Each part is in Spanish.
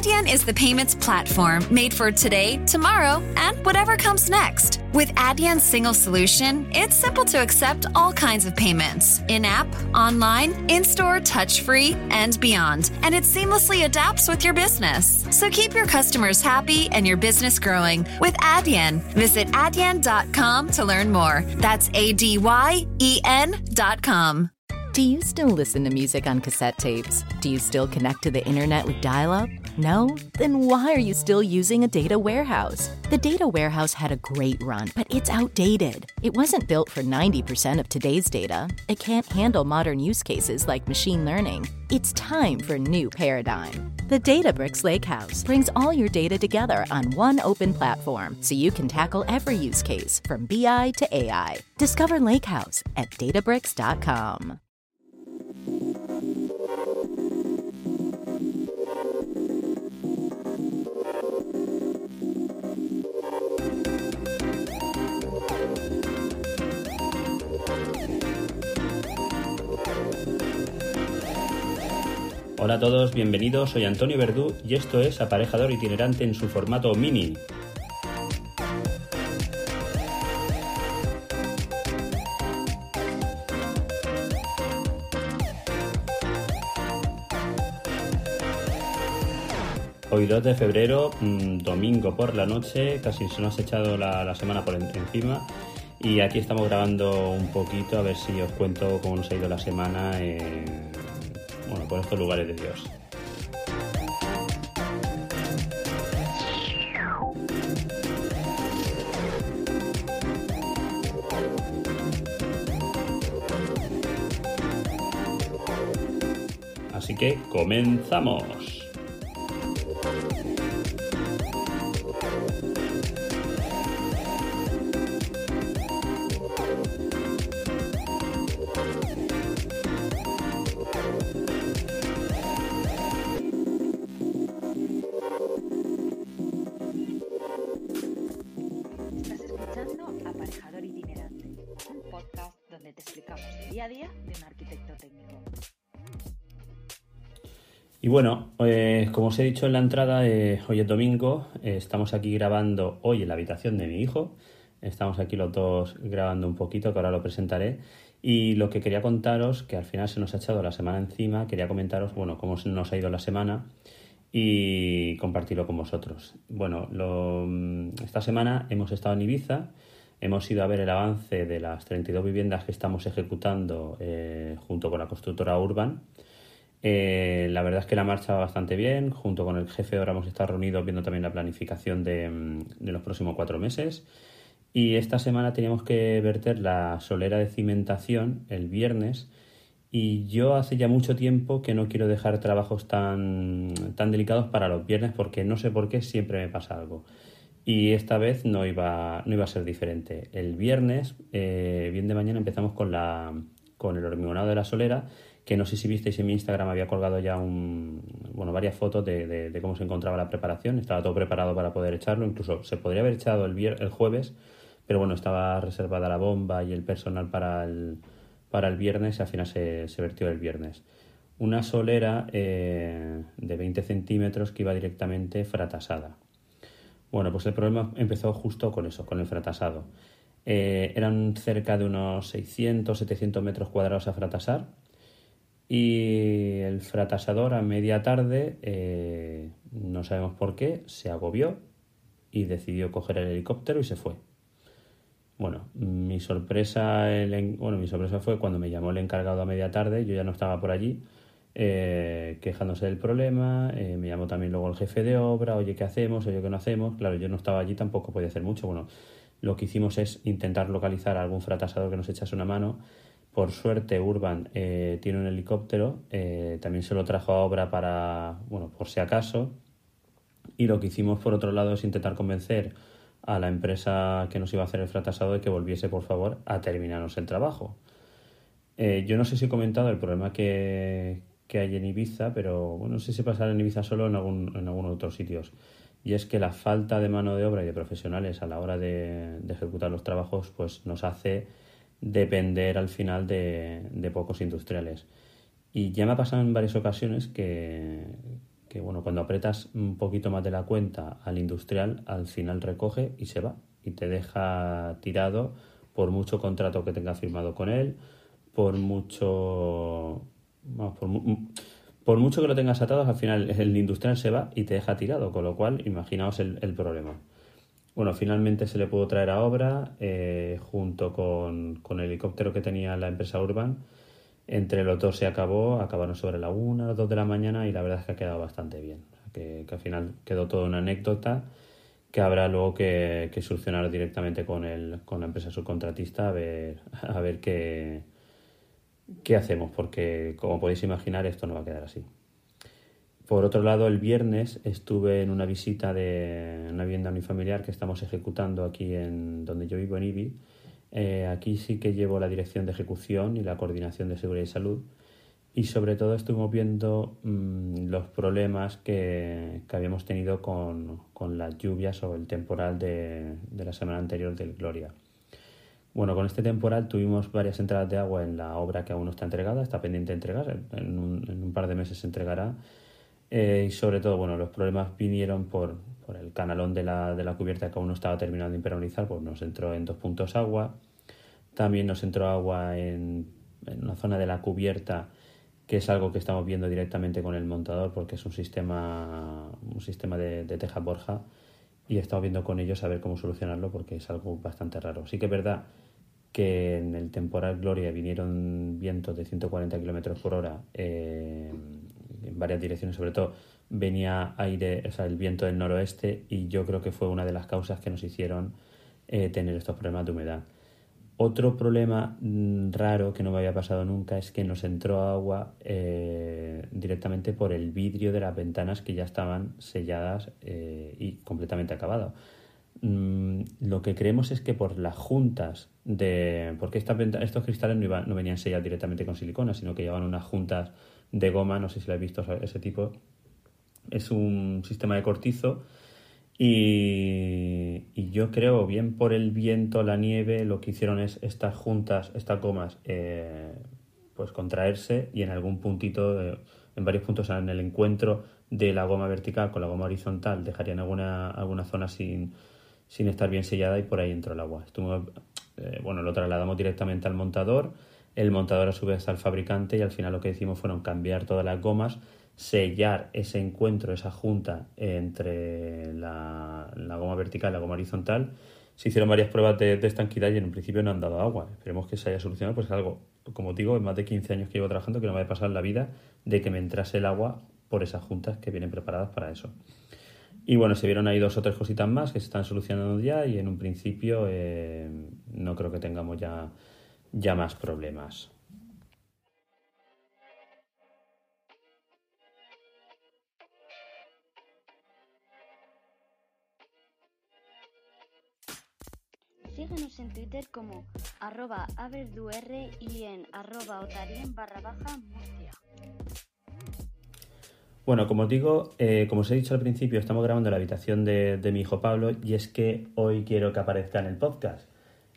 Adyen is the payments platform made for today, tomorrow, and whatever comes next. With Adyen's single solution, it's simple to accept all kinds of payments in app, online, in store, touch free, and beyond. And it seamlessly adapts with your business. So keep your customers happy and your business growing with Adyen. Visit adyen.com to learn more. That's A D Y E N.com. Do you still listen to music on cassette tapes? Do you still connect to the internet with dial up? No? Then why are you still using a data warehouse? The data warehouse had a great run, but it's outdated. It wasn't built for 90% of today's data. It can't handle modern use cases like machine learning. It's time for a new paradigm. The Databricks Lakehouse brings all your data together on one open platform so you can tackle every use case from BI to AI. Discover Lakehouse at databricks.com. Hola a todos, bienvenidos, soy Antonio Verdú y esto es Aparejador Itinerante en su formato mini. Hoy 2 de febrero, mm, domingo por la noche, casi se nos ha echado la, semana por encima y aquí estamos grabando un poquito a ver si os cuento cómo nos ha ido la semana bueno, por estos lugares de Dios. Así que comenzamos. Y bueno, eh, como os he dicho en la entrada, eh, hoy es domingo, eh, estamos aquí grabando hoy en la habitación de mi hijo, estamos aquí los dos grabando un poquito, que ahora lo presentaré, y lo que quería contaros, que al final se nos ha echado la semana encima, quería comentaros, bueno, cómo nos ha ido la semana y compartirlo con vosotros. Bueno, mm, esta semana hemos estado en Ibiza, hemos ido a ver el avance de las 32 viviendas que estamos ejecutando junto con la constructora Urban, eh, la verdad es que la marcha va bastante bien. Junto con el jefe ahora hemos estado reunidos viendo también la planificación de, mm, de, los próximos cuatro meses. Y esta semana teníamos que verter la solera de cimentación el viernes. Y yo hace ya mucho tiempo que no quiero dejar trabajos tan, tan delicados para los viernes porque no sé por qué siempre me pasa algo. Y esta vez no iba, no iba a ser diferente. El viernes, eh, bien de mañana, empezamos con, la, con el hormigonado de la solera que no sé si visteis en mi Instagram, había colgado ya un, bueno, varias fotos de, cómo se encontraba la preparación. Estaba todo preparado para poder echarlo. Incluso se podría haber echado el, el jueves, pero bueno, estaba reservada la bomba y el personal para el, para el viernes y al final se, se vertió el viernes. Una solera eh, de 20 centímetros que iba directamente fratasada. Bueno, pues el problema empezó justo con eso, con el fratasado. Eh, eran cerca de unos 600, 700 metros cuadrados a fratasar y el fratasador a media tarde, eh, no sabemos por qué, se agobió y decidió coger el helicóptero y se fue. Bueno, mi sorpresa, bueno, mi sorpresa fue cuando me llamó el encargado a media tarde, yo ya no estaba por allí, eh, quejándose del problema, eh, me llamó también luego el jefe de obra, oye, ¿qué hacemos? Oye, ¿qué no hacemos? Claro, yo no estaba allí, tampoco podía hacer mucho. Bueno, lo que hicimos es intentar localizar a algún fratasador que nos echase una mano por suerte, Urban eh, tiene un helicóptero, eh, también se lo trajo a obra para, bueno, por si acaso. Y lo que hicimos, por otro lado, es intentar convencer a la empresa que nos iba a hacer el fratasado de que volviese, por favor, a terminarnos el trabajo. Eh, yo no sé si he comentado el problema que, hay en Ibiza, pero bueno, no sé si pasará en Ibiza solo en algún, en algunos otros sitios. Y es que la falta de mano de obra y de profesionales a la hora de, de ejecutar los trabajos, pues nos hace depender al final de, pocos industriales. Y ya me ha pasado en varias ocasiones que que bueno, cuando apretas un poquito más de la cuenta al industrial, al final recoge y se va y te deja tirado por mucho contrato que tenga firmado con él, por mucho por, mucho que lo tengas atado, al final el industrial se va y te deja tirado, con lo cual imaginaos el, problema. Bueno, finalmente se le pudo traer a obra eh, junto con, con, el helicóptero que tenía la empresa Urban entre los dos se acabó, acabaron sobre la una, las dos de la mañana y la verdad es que ha quedado bastante bien. que, al final quedó toda una anécdota que habrá luego que, solucionar directamente con, el, con la empresa subcontratista a ver, a ver qué, qué hacemos, porque como podéis imaginar esto no va a quedar así. Por otro lado, el viernes estuve en una visita de una vivienda unifamiliar que estamos ejecutando aquí en donde yo vivo en Ibi eh, aquí sí que llevo la dirección de ejecución y la coordinación de seguridad y salud y sobre todo estuvimos viendo mm, los problemas que, habíamos tenido con, las lluvias o el temporal de, la semana anterior del Gloria. Bueno, con este temporal tuvimos varias entradas de agua en la obra que aún no está entregada, está pendiente de entregar, en un, par de meses se entregará. Eh, y sobre todo, bueno, los problemas vinieron por, por el canalón de la, de la cubierta que aún no estaba terminado de impermeabilizar, pues nos entró en dos puntos agua. También nos entró agua en, en una zona de la cubierta que es algo que estamos viendo directamente con el montador porque es un sistema, un sistema de, de teja borja y estamos viendo con ellos a ver cómo solucionarlo porque es algo bastante raro. Sí que es verdad que en el temporal Gloria vinieron vientos de 140 km por hora eh, en varias direcciones, sobre todo venía aire, o sea, el viento del noroeste y yo creo que fue una de las causas que nos hicieron eh, tener estos problemas de humedad. Otro problema mm, raro que no me había pasado nunca es que nos entró agua eh, directamente por el vidrio de las ventanas que ya estaban selladas eh, y completamente acabadas. Mm, lo que creemos es que por las juntas de... porque estos cristales no venían sellados directamente con silicona, sino que llevaban unas juntas de goma, no sé si lo habéis visto ese tipo, es un sistema de cortizo y, yo creo, bien por el viento, la nieve, lo que hicieron es estas juntas, estas gomas, eh, pues contraerse y en algún puntito, en varios puntos en el encuentro de la goma vertical con la goma horizontal, dejarían alguna, alguna zona sin, sin estar bien sellada y por ahí entró el agua. Eh, bueno, lo trasladamos directamente al montador, el montador a su vez al fabricante y al final lo que hicimos fueron cambiar todas las gomas sellar ese encuentro, esa junta entre la, goma vertical y la goma horizontal. Se hicieron varias pruebas de, estanquidad y en un principio no han dado agua. Esperemos que se haya solucionado, pues es algo, como digo, en más de 15 años que llevo trabajando, que no me ha pasado en la vida de que me entrase el agua por esas juntas que vienen preparadas para eso. Y bueno, se vieron ahí dos o tres cositas más que se están solucionando ya y en un principio eh, no creo que tengamos ya, ya más problemas. Síguenos en Twitter como arroba y en arroba otarien barra baja Murcia. Bueno, como os digo, eh, como os he dicho al principio, estamos grabando en la habitación de, mi hijo Pablo y es que hoy quiero que aparezca en el podcast.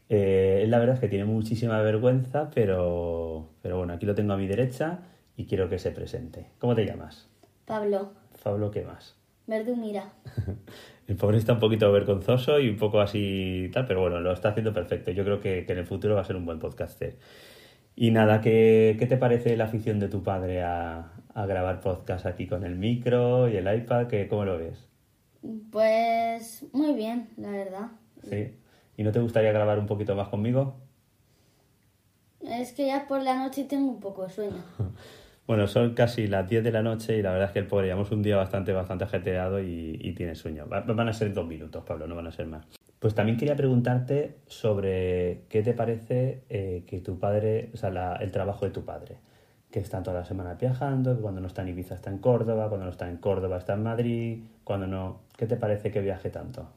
Eh, la verdad es que tiene muchísima vergüenza, pero, pero bueno, aquí lo tengo a mi derecha y quiero que se presente. ¿Cómo te llamas? Pablo. Pablo, ¿qué más? Verdumira. El pobre está un poquito vergonzoso y un poco así tal, pero bueno, lo está haciendo perfecto. Yo creo que, en el futuro va a ser un buen podcaster. Y nada, ¿qué, te parece la afición de tu padre a, grabar podcast aquí con el micro y el iPad? ¿Cómo lo ves? Pues muy bien, la verdad. Sí. ¿Y no te gustaría grabar un poquito más conmigo? Es que ya por la noche tengo un poco de sueño. Bueno, son casi las 10 de la noche y la verdad es que el pobre llevamos un día bastante, bastante ajetreado y, tiene sueño. van a ser dos minutos, Pablo, no van a ser más. Pues también quería preguntarte sobre qué te parece eh, que tu padre, o sea, el trabajo de tu padre, que está toda la semana viajando, que cuando no está en Ibiza está en Córdoba, cuando no está en Córdoba está en Madrid, cuando no, ¿qué te parece que viaje tanto?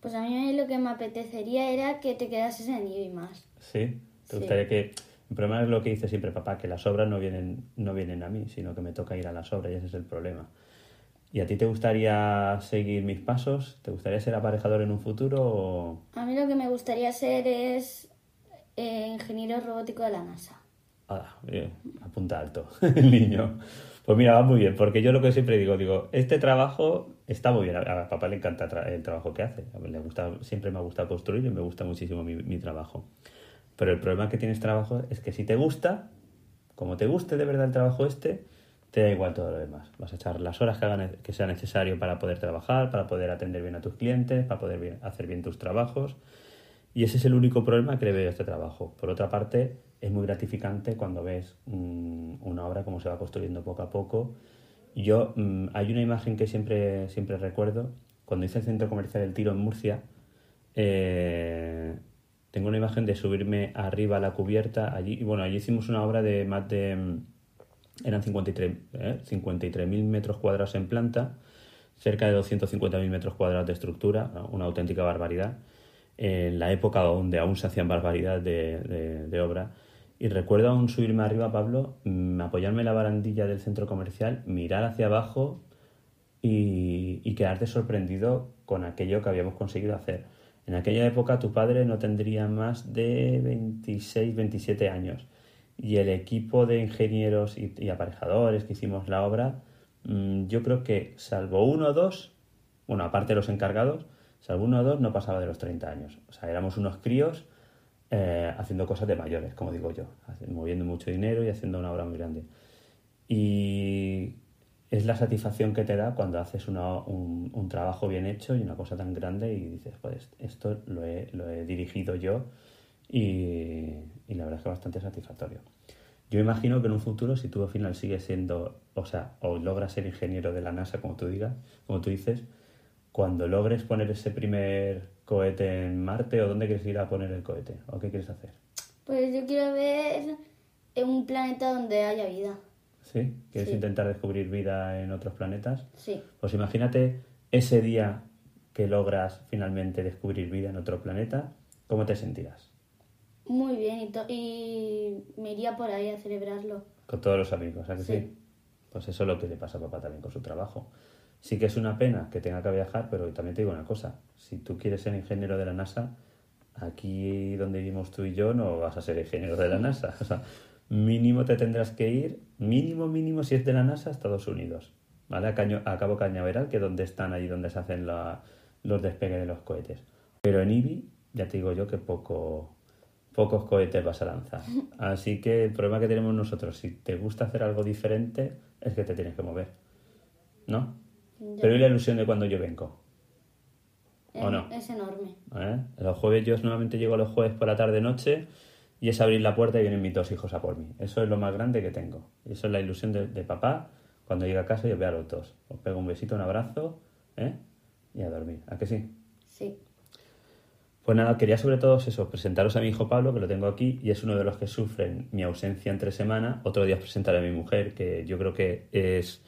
Pues a mí lo que me apetecería era que te quedases en Ibiza más. ¿Sí? ¿Te gustaría que el problema es lo que dice siempre papá, que las obras no vienen, no vienen a mí, sino que me toca ir a las obras y ese es el problema. ¿Y a ti te gustaría seguir mis pasos? ¿Te gustaría ser aparejador en un futuro? A mí lo que me gustaría ser es eh, ingeniero robótico de la NASA. Ah, bien, apunta alto el niño. Pues mira, va muy bien, porque yo lo que siempre digo, digo, este trabajo está muy bien. A, a papá le encanta el trabajo que hace. Le gusta, siempre me ha gustado construir y me gusta muchísimo mi, trabajo. Pero el problema que tienes trabajo es que si te gusta, como te guste de verdad el trabajo este, te da igual todo lo demás. Vas a echar las horas que, hagan, que sea necesario para poder trabajar, para poder atender bien a tus clientes, para poder hacer bien tus trabajos. Y ese es el único problema que le veo a este trabajo. Por otra parte, es muy gratificante cuando ves una obra como se va construyendo poco a poco. Yo, mm, hay una imagen que siempre, siempre recuerdo. Cuando hice el centro comercial El Tiro en Murcia, eh, tengo una imagen de subirme arriba a la cubierta allí. Y bueno, allí hicimos una obra de más de... mm, Eran 53 ¿eh? 53.000 metros cuadrados en planta, cerca de 250.000 metros cuadrados de estructura, una auténtica barbaridad en la época donde aún se hacían barbaridades de, de- de obra. Y recuerdo aún subirme arriba, Pablo, mm, apoyarme en la barandilla del centro comercial, mirar hacia abajo y, quedarte sorprendido con aquello que habíamos conseguido hacer. En aquella época tu padre no tendría más de 26, 27 años y el equipo de ingenieros y, y aparejadores que hicimos la obra, mm, yo creo que salvo uno o dos, bueno, aparte de los encargados, salvo uno o dos, no pasaba de los 30 años. O sea, éramos unos críos eh, haciendo cosas de mayores, como digo yo, moviendo mucho dinero y haciendo una obra muy grande. Y es la satisfacción que te da cuando haces una- un, un trabajo bien hecho y una cosa tan grande y dices, pues esto lo he, lo he dirigido yo y, y la verdad es que bastante satisfactorio. Yo imagino que en un futuro, si tú al final sigues siendo, o sea, o logras ser ingeniero de la NASA, como tú digas, como tú dices, cuando logres poner ese primer cohete en Marte, ¿o dónde quieres ir a poner el cohete? ¿O qué quieres hacer? Pues yo quiero ver en un planeta donde haya vida. ¿Sí? ¿Quieres Sí. intentar descubrir vida en otros planetas? Sí. Pues imagínate ese día que logras finalmente descubrir vida en otro planeta, ¿cómo te sentirás? Muy bien. Y, y me iría por ahí a celebrarlo. Con todos los amigos, ¿a que sí? Sí. Pues eso es lo que le pasa a papá también con su trabajo. Sí que es una pena que tenga que viajar, pero también te digo una cosa. Si tú quieres ser ingeniero de la NASA, aquí donde vivimos tú y yo no vas a ser ingeniero de la NASA. O sea, mínimo te tendrás que ir, mínimo, mínimo, si es de la NASA, a Estados Unidos. ¿Vale? A, Caño- a Cabo Cañaveral, que es donde están, allí donde se hacen la- los despegues de los cohetes. Pero en IBI, ya te digo yo que poco, pocos cohetes vas a lanzar. Así que el problema que tenemos nosotros, si te gusta hacer algo diferente, es que te tienes que mover. ¿No? Ya. Pero ¿y la ilusión de cuando yo vengo? ¿O Es- no? Es enorme. ¿Eh? Los jueves yo normalmente llego los jueves por la tarde-noche y es abrir la puerta y vienen mis dos hijos a por mí. Eso es lo más grande que tengo. Y eso es la ilusión de, de papá cuando llega a casa y os ve a los dos. Os pego un besito, un abrazo ¿eh? y a dormir. ¿A que sí? Sí. Pues nada, quería sobre todo eso, presentaros a mi hijo Pablo, que lo tengo aquí, y es uno de los que sufren mi ausencia entre semana. Otro día os presentaré a mi mujer, que yo creo que es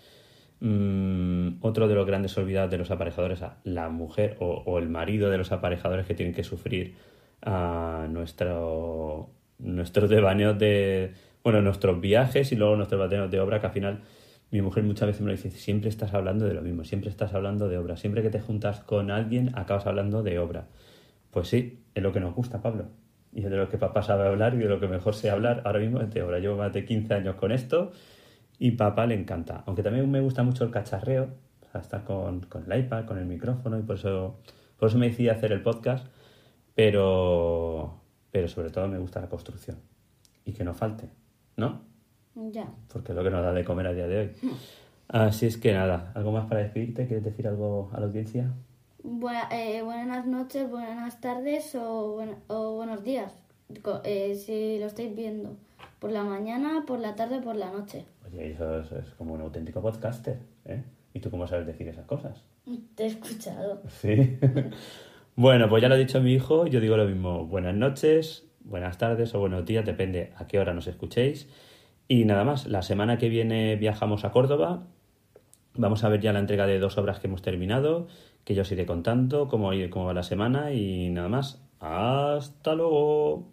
mm, otro de los grandes olvidados de los aparejadores, la mujer o, el marido de los aparejadores que tienen que sufrir a nuestro, nuestros devaneos de, bueno, nuestros viajes y luego nuestros devaneos de obra, que al final mi mujer muchas veces me dice, siempre estás hablando de lo mismo, siempre estás hablando de obra, siempre que te juntas con alguien acabas hablando de obra. Pues sí, es lo que nos gusta, Pablo. Y es de lo que papá sabe hablar y de lo que mejor sé hablar ahora mismo es de obra. Llevo más de 15 años con esto y papá le encanta. Aunque también me gusta mucho el cacharreo, o sea, estar con, con el iPad, con el micrófono y por eso, por eso me decidí hacer el podcast. Pero, pero sobre todo me gusta la construcción. Y que no falte, ¿no? Ya. Porque es lo que nos da de comer a día de hoy. Así es que nada, ¿algo más para despedirte? ¿Quieres decir algo a la audiencia? Buena- eh, buenas noches, buenas tardes o, buen- o buenos días. Eh, si lo estáis viendo. Por la mañana, por la tarde, por la noche. Oye, eso es, es como un auténtico podcaster, ¿eh? ¿Y tú cómo sabes decir esas cosas? Te he escuchado. Sí. bueno, pues ya lo ha dicho mi hijo, yo digo lo mismo. Buenas noches, buenas tardes o buenos días, depende a qué hora nos escuchéis. Y nada más, la semana que viene viajamos a Córdoba. Vamos a ver ya la entrega de dos obras que hemos terminado, que yo os iré contando cómo, cómo va la semana y nada más. Hasta luego.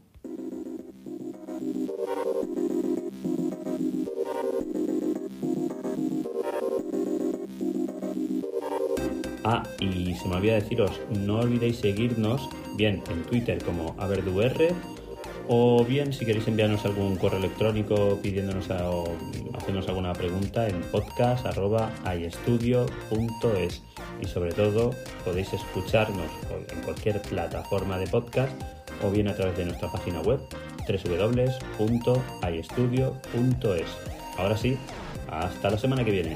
Ah, y se me olvida deciros, no olvidéis seguirnos bien en Twitter como AverduR o bien si queréis enviarnos algún correo electrónico pidiéndonos o hacernos alguna pregunta en podcast.ayestudio.es y sobre todo podéis escucharnos en cualquier plataforma de podcast o bien a través de nuestra página web www.ayestudio.es. Ahora sí, hasta la semana que viene.